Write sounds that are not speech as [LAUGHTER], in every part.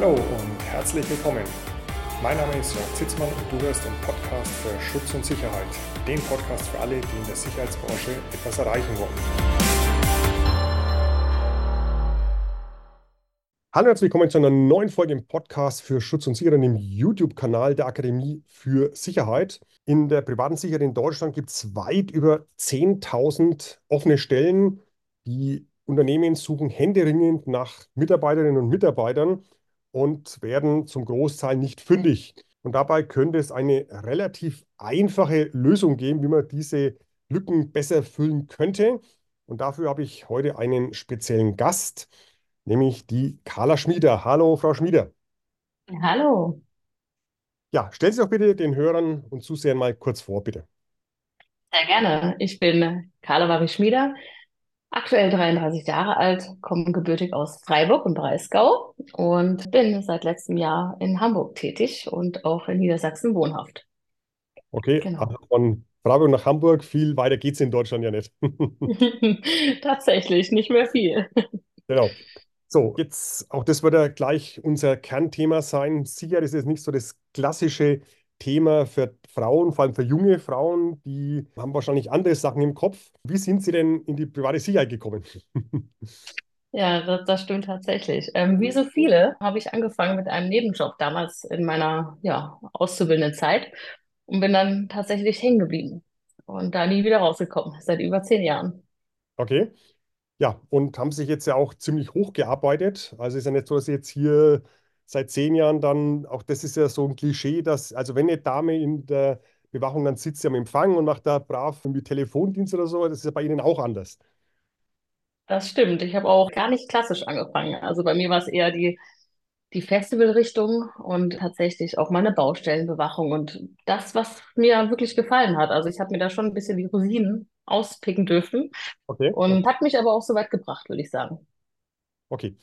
Hallo und herzlich willkommen. Mein Name ist Jörg Zitzmann und du hörst den Podcast für Schutz und Sicherheit. Den Podcast für alle, die in der Sicherheitsbranche etwas erreichen wollen. Hallo und herzlich willkommen zu einer neuen Folge im Podcast für Schutz und Sicherheit im YouTube-Kanal der Akademie für Sicherheit. In der privaten Sicherheit in Deutschland gibt es weit über 10.000 offene Stellen. Die Unternehmen suchen händeringend nach Mitarbeiterinnen und Mitarbeitern und werden zum Großteil nicht fündig. Und dabei könnte es eine relativ einfache Lösung geben, wie man diese Lücken besser füllen könnte. Und dafür habe ich heute einen speziellen Gast, nämlich die Carla Schmieder. Hallo, Frau Schmieder. Hallo. Ja, stellen Sie doch bitte den Hörern und Zusehern mal kurz vor, bitte. Sehr gerne. Ich bin Carla Marie Schmieder, aktuell 33 Jahre alt, komme gebürtig aus Freiburg und Breisgau und bin seit letztem Jahr in Hamburg tätig und auch in Niedersachsen wohnhaft. Okay, Genau. also von Freiburg nach Hamburg, viel weiter geht es in Deutschland ja nicht. [LAUGHS] Tatsächlich, nicht mehr viel. Genau. So, jetzt auch das wird ja gleich unser Kernthema sein. Sicher ist es nicht so das klassische Thema für Frauen, vor allem für junge Frauen, die haben wahrscheinlich andere Sachen im Kopf. Wie sind Sie denn in die private Sicherheit gekommen? [LAUGHS] Ja, das, das stimmt tatsächlich. Ähm, wie so viele habe ich angefangen mit einem Nebenjob damals in meiner ja, auszubildenden Zeit und bin dann tatsächlich hängen geblieben und da nie wieder rausgekommen, seit über zehn Jahren. Okay. Ja, und haben sich jetzt ja auch ziemlich hochgearbeitet. Also ist ja nicht so, dass Sie jetzt hier seit zehn Jahren dann, auch das ist ja so ein Klischee, dass, also wenn eine Dame in der Bewachung, dann sitzt sie am Empfang und macht da brav irgendwie Telefondienst oder so, das ist ja bei Ihnen auch anders. Das stimmt. Ich habe auch gar nicht klassisch angefangen. Also bei mir war es eher die, die Festivalrichtung und tatsächlich auch meine Baustellenbewachung und das, was mir wirklich gefallen hat. Also ich habe mir da schon ein bisschen die Rosinen auspicken dürfen Okay. und hat mich aber auch so weit gebracht, würde ich sagen. Okay.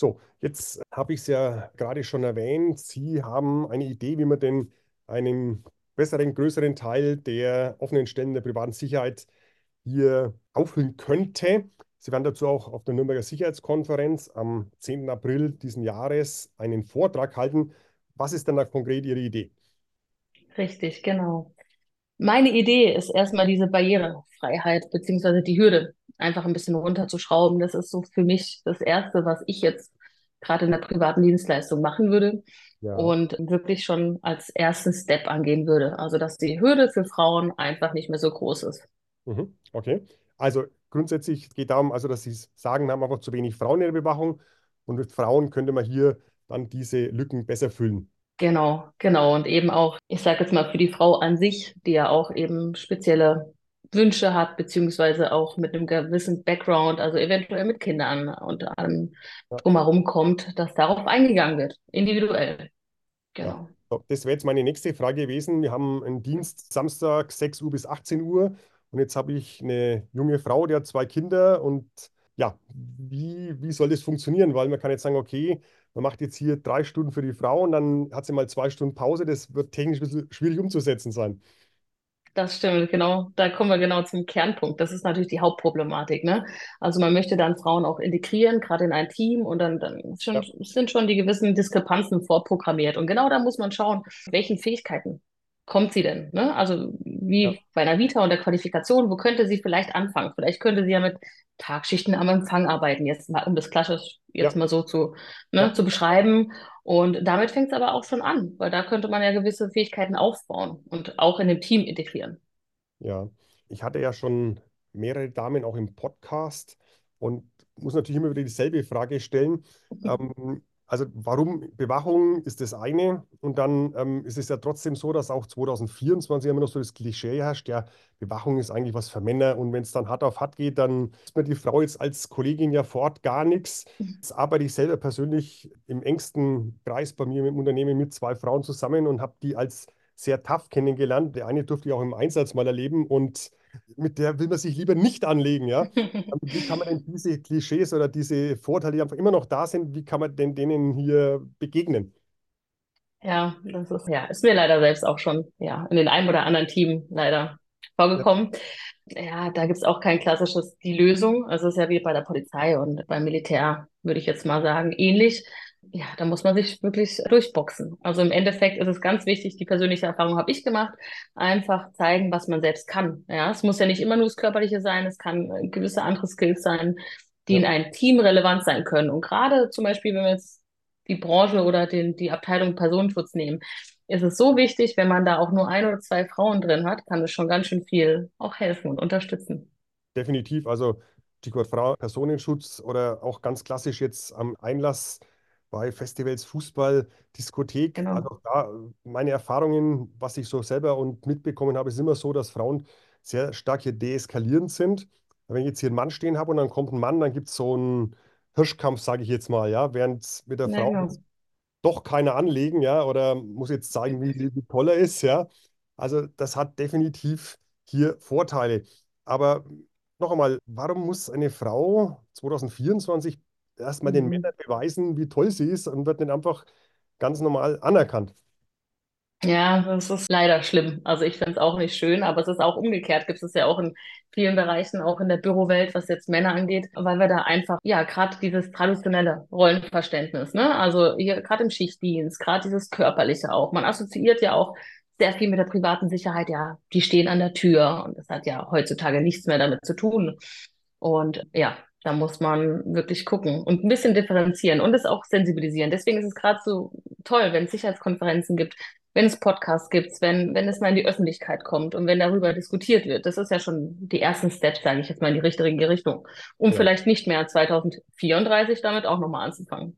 So, jetzt habe ich es ja gerade schon erwähnt. Sie haben eine Idee, wie man denn einen besseren, größeren Teil der offenen Stellen der privaten Sicherheit hier auffüllen könnte. Sie werden dazu auch auf der Nürnberger Sicherheitskonferenz am 10. April diesen Jahres einen Vortrag halten. Was ist denn da konkret Ihre Idee? Richtig, genau. Meine Idee ist erstmal diese Barrierefreiheit beziehungsweise die Hürde einfach ein bisschen runterzuschrauben. Das ist so für mich das Erste, was ich jetzt gerade in der privaten Dienstleistung machen würde Ja. und wirklich schon als ersten Step angehen würde. Also, dass die Hürde für Frauen einfach nicht mehr so groß ist. Mhm. Okay. Also grundsätzlich geht darum, also dass Sie sagen, wir haben einfach zu wenig Frauen in der Bewachung und mit Frauen könnte man hier dann diese Lücken besser füllen. Genau, genau. Und eben auch, ich sage jetzt mal für die Frau an sich, die ja auch eben spezielle Wünsche hat, beziehungsweise auch mit einem gewissen Background, also eventuell mit Kindern und allem Ja. drumherum kommt, dass darauf eingegangen wird, individuell. Ja. Genau. So, Das wäre jetzt meine nächste Frage gewesen. Wir haben einen Dienst Samstag 6 Uhr bis 18 Uhr und jetzt habe ich eine junge Frau, die hat zwei Kinder und ja, wie, wie soll das funktionieren? Weil man kann jetzt sagen, okay, man macht jetzt hier drei Stunden für die Frau und dann hat sie mal zwei Stunden Pause. Das wird technisch ein bisschen schwierig umzusetzen sein. Das stimmt, genau. Da kommen wir genau zum Kernpunkt. Das ist natürlich die Hauptproblematik, ne? Also man möchte dann Frauen auch integrieren, gerade in ein Team, und dann, dann schon, Ja, sind schon die gewissen Diskrepanzen vorprogrammiert. Und genau da muss man schauen, welchen Fähigkeiten kommt sie denn, ne? Also ja, wie bei einer Vita und der Qualifikation, wo könnte sie vielleicht anfangen? Vielleicht könnte sie ja mit Tagschichten am Empfang arbeiten, jetzt mal, um das klassisch jetzt ja, mal so zu, ja. ne, zu beschreiben. Und damit fängt es aber auch schon an, weil da könnte man ja gewisse Fähigkeiten aufbauen und auch in dem Team integrieren. Ja, ich hatte ja schon mehrere Damen auch im Podcast und muss natürlich immer wieder dieselbe Frage stellen. Ähm, also warum Bewachung ist das eine und dann ähm, ist es ja trotzdem so, dass auch 2024 immer noch so das Klischee herrscht, ja, Bewachung ist eigentlich was für Männer und wenn es dann hart auf hart geht, dann ist mir die Frau jetzt als Kollegin ja vor Ort gar nichts. Jetzt arbeite ich selber persönlich im engsten Kreis bei mir im Unternehmen mit zwei Frauen zusammen und habe die als sehr tough kennengelernt. Der eine durfte ich auch im Einsatz mal erleben und mit der will man sich lieber nicht anlegen, ja. [LAUGHS] Wie kann man denn diese Klischees oder diese Vorteile, die einfach immer noch da sind, wie kann man denn denen hier begegnen? Ja, das ist, ja, ist mir leider selbst auch schon, ja, in den einem oder anderen Team leider Ja, vorgekommen. Ja, da gibt's auch kein klassisches die Lösung. Also es ist ja wie bei der Polizei und beim Militär, würde ich jetzt mal sagen, ähnlich. Ja, da muss man sich wirklich durchboxen. Also im Endeffekt ist es ganz wichtig, die persönliche Erfahrung habe ich gemacht, einfach zeigen, was man selbst kann. Ja, es muss ja nicht immer nur das Körperliche sein, es kann gewisse andere Skills sein, die ja. in einem Team relevant sein können. Und gerade zum Beispiel, wenn wir jetzt die Branche oder den, die Abteilung Personenschutz nehmen, ist es so wichtig, wenn man da auch nur ein oder zwei Frauen drin hat, kann es schon ganz schön viel auch helfen und unterstützen. Definitiv. Also Stichwort Frau, Personenschutz oder auch ganz klassisch jetzt am Einlass bei Festivals, Fußball, Diskothek. Genau. Also da meine Erfahrungen, was ich so selber und mitbekommen habe, ist immer so, dass Frauen sehr stark hier deeskalierend sind. Wenn ich jetzt hier einen Mann stehen habe und dann kommt ein Mann, dann gibt es so einen Hirschkampf, sage ich jetzt mal, ja, während mit der ja, Frau genau. doch keiner anlegen, ja, oder muss jetzt zeigen, wie, wie toll er ist, ja. Also das hat definitiv hier Vorteile. Aber noch einmal, warum muss eine Frau 2024 erstmal den mhm. Männern beweisen, wie toll sie ist und wird nicht einfach ganz normal anerkannt. Ja, das ist leider schlimm. Also ich finde es auch nicht schön, aber es ist auch umgekehrt. Gibt es ja auch in vielen Bereichen, auch in der Bürowelt, was jetzt Männer angeht, weil wir da einfach, ja, gerade dieses traditionelle Rollenverständnis, ne? Also hier gerade im Schichtdienst, gerade dieses körperliche auch. Man assoziiert ja auch sehr viel mit der privaten Sicherheit, ja, die stehen an der Tür und das hat ja heutzutage nichts mehr damit zu tun. Und ja, da muss man wirklich gucken und ein bisschen differenzieren und es auch sensibilisieren. Deswegen ist es gerade so toll, wenn es Sicherheitskonferenzen gibt, wenn es Podcasts gibt, wenn, wenn es mal in die Öffentlichkeit kommt und wenn darüber diskutiert wird. Das ist ja schon die ersten Steps, sage ich jetzt mal, in die richtige Richtung, um ja. vielleicht nicht mehr 2034 damit auch nochmal anzufangen.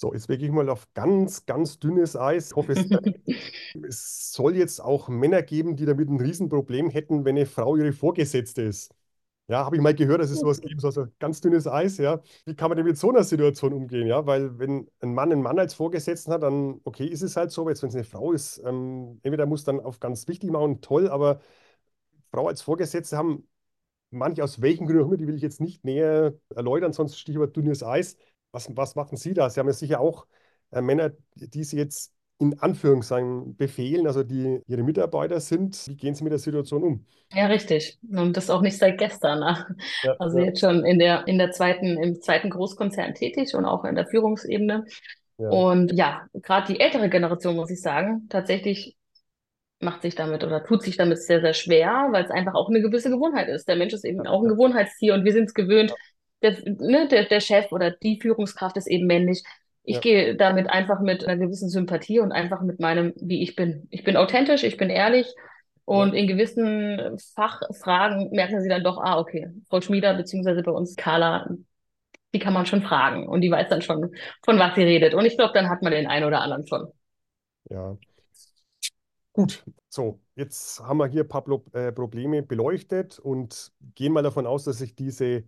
So, jetzt wirklich mal auf ganz, ganz dünnes Eis. Ich hoffe, es, [LAUGHS] es soll jetzt auch Männer geben, die damit ein Riesenproblem hätten, wenn eine Frau ihre Vorgesetzte ist. Ja, habe ich mal gehört, dass es sowas geben soll, so ganz dünnes Eis, ja. Wie kann man denn mit so einer Situation umgehen, ja? Weil wenn ein Mann einen Mann als Vorgesetzten hat, dann okay, ist es halt so, aber jetzt wenn es eine Frau ist, ähm, entweder muss dann auf ganz wichtig machen, toll, aber Frau als Vorgesetzte haben manche aus welchen Gründen auch immer, die will ich jetzt nicht näher erläutern, sonst Stichwort dünnes Eis. Was, was machen Sie da? Sie haben ja sicher auch äh, Männer, die Sie jetzt in Anführungszeichen befehlen, also die ihre Mitarbeiter sind. Wie gehen Sie mit der Situation um? Ja, richtig. Und das auch nicht seit gestern. Ne? Ja, also ja. jetzt schon in der, in der zweiten, im zweiten Großkonzern tätig und auch in der Führungsebene. Ja. Und ja, gerade die ältere Generation, muss ich sagen, tatsächlich macht sich damit oder tut sich damit sehr, sehr schwer, weil es einfach auch eine gewisse Gewohnheit ist. Der Mensch ist eben auch ein Gewohnheitstier und wir sind es gewöhnt, der, ne, der, der Chef oder die Führungskraft ist eben männlich. Ich ja. gehe damit einfach mit einer gewissen Sympathie und einfach mit meinem, wie ich bin. Ich bin authentisch, ich bin ehrlich und ja. in gewissen Fachfragen merken sie dann doch, ah, okay, Frau Schmieder beziehungsweise bei uns Carla, die kann man schon fragen und die weiß dann schon, von was sie redet. Und ich glaube, dann hat man den einen oder anderen schon. Ja. Gut, so, jetzt haben wir hier ein paar äh, Probleme beleuchtet und gehen mal davon aus, dass sich diese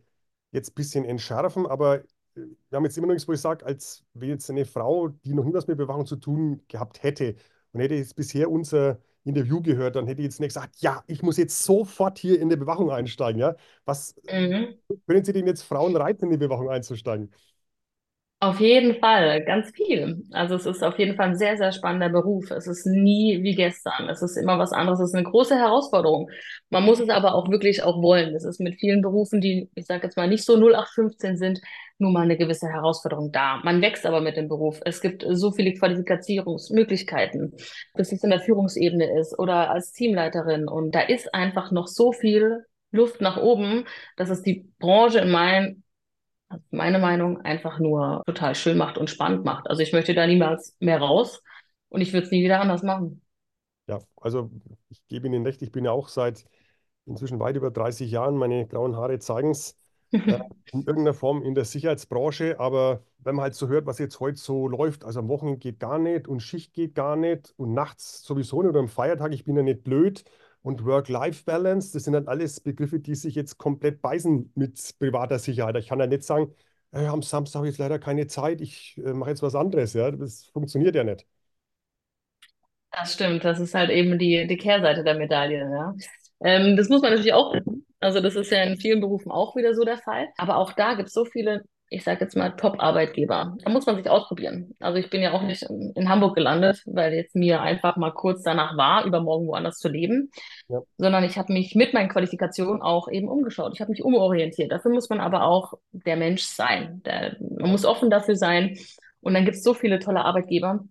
jetzt ein bisschen entschärfen, aber wir haben jetzt immer noch nichts, wo ich sage, als wenn jetzt eine Frau, die noch nie was mit Bewachung zu tun gehabt hätte und hätte jetzt bisher unser Interview gehört, dann hätte ich jetzt nicht gesagt, ja, ich muss jetzt sofort hier in die Bewachung einsteigen. Ja? Was mhm. können Sie denn jetzt Frauen reiten, in die Bewachung einzusteigen? Auf jeden Fall, ganz viel. Also es ist auf jeden Fall ein sehr, sehr spannender Beruf. Es ist nie wie gestern. Es ist immer was anderes. Es ist eine große Herausforderung. Man muss es aber auch wirklich auch wollen. Es ist mit vielen Berufen, die, ich sage jetzt mal, nicht so 0815 sind, nun mal eine gewisse Herausforderung da. Man wächst aber mit dem Beruf. Es gibt so viele Qualifikationsmöglichkeiten, bis es in der Führungsebene ist oder als Teamleiterin. Und da ist einfach noch so viel Luft nach oben, dass es die Branche in meinen meine Meinung einfach nur total schön macht und spannend macht. Also ich möchte da niemals mehr raus und ich würde es nie wieder anders machen. Ja, also ich gebe Ihnen recht, ich bin ja auch seit inzwischen weit über 30 Jahren, meine grauen Haare zeigen es, [LAUGHS] äh, in irgendeiner Form in der Sicherheitsbranche. Aber wenn man halt so hört, was jetzt heute so läuft, also am Wochenende geht gar nicht und Schicht geht gar nicht und nachts sowieso nicht oder am Feiertag, ich bin ja nicht blöd und Work-Life-Balance, das sind halt alles Begriffe, die sich jetzt komplett beißen mit privater Sicherheit. Ich kann ja nicht sagen, äh, am Samstag habe ich leider keine Zeit, ich äh, mache jetzt was anderes. Ja? Das funktioniert ja nicht. Das stimmt, das ist halt eben die, die Kehrseite der Medaille. Ja? Ähm, das muss man natürlich auch. Also das ist ja in vielen Berufen auch wieder so der Fall. Aber auch da gibt es so viele ich sage jetzt mal, Top-Arbeitgeber. Da muss man sich ausprobieren. Also ich bin ja auch nicht in Hamburg gelandet, weil jetzt mir einfach mal kurz danach war, übermorgen woanders zu leben, ja. sondern ich habe mich mit meinen Qualifikationen auch eben umgeschaut. Ich habe mich umorientiert. Dafür muss man aber auch der Mensch sein. Der, man muss offen dafür sein Und dann gibt es so viele tolle Arbeitgeber,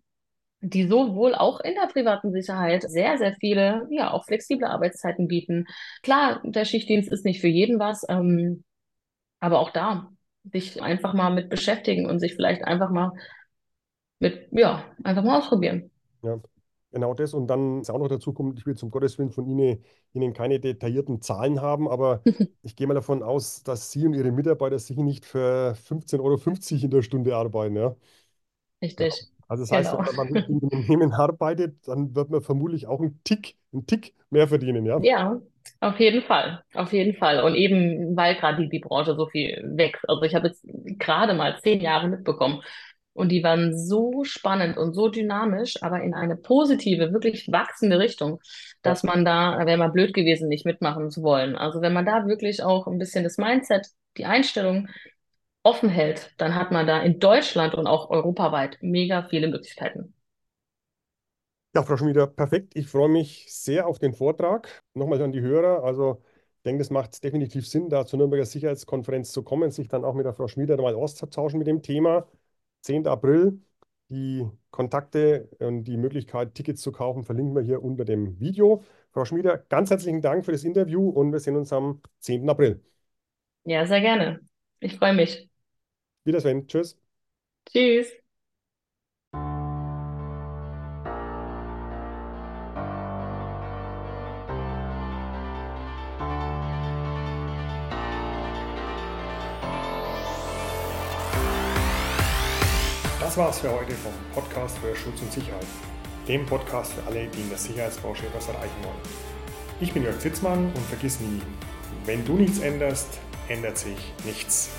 die sowohl auch in der privaten Sicherheit sehr, sehr viele, ja, auch flexible Arbeitszeiten bieten. Klar, der Schichtdienst ist nicht für jeden was, ähm, aber auch da sich einfach mal mit beschäftigen und sich vielleicht einfach mal mit, ja, einfach mal ausprobieren. Ja, genau das. Und dann ist auch noch dazu kommt, ich will zum Gottes Willen von Ihnen, Ihnen keine detaillierten Zahlen haben, aber [LAUGHS] ich gehe mal davon aus, dass Sie und Ihre Mitarbeiter sicher nicht für 15,50 Euro in der Stunde arbeiten. Ja? Ja. Also das heißt, Genau. wenn man mit einem Unternehmen arbeitet, dann wird man vermutlich auch einen Tick, einen Tick mehr verdienen, ja? Ja, auf jeden Fall. Auf jeden Fall. Und eben, weil gerade die, die Branche so viel wächst. Also ich habe jetzt gerade mal zehn Jahre mitbekommen. Und die waren so spannend und so dynamisch, aber in eine positive, wirklich wachsende Richtung, dass man da, wäre mal blöd gewesen, nicht mitmachen zu wollen. Also wenn man da wirklich auch ein bisschen das Mindset, die Einstellung offen hält, dann hat man da in Deutschland und auch europaweit mega viele Möglichkeiten. Ja, Frau Schmieder, perfekt. Ich freue mich sehr auf den Vortrag. Nochmal an die Hörer. Also, ich denke, es macht definitiv Sinn, da zur Nürnberger Sicherheitskonferenz zu kommen, sich dann auch mit der Frau Schmieder mal auszutauschen mit dem Thema. 10. April. Die Kontakte und die Möglichkeit, Tickets zu kaufen, verlinken wir hier unter dem Video. Frau Schmieder, ganz herzlichen Dank für das Interview und wir sehen uns am 10. April. Ja, sehr gerne. Ich freue mich. Wiedersehen. Tschüss. Tschüss. Das war's für heute vom Podcast für Schutz und Sicherheit, dem Podcast für alle, die in der Sicherheitsbranche etwas erreichen wollen. Ich bin Jörg Zitzmann und vergiss nie, wenn du nichts änderst, ändert sich nichts.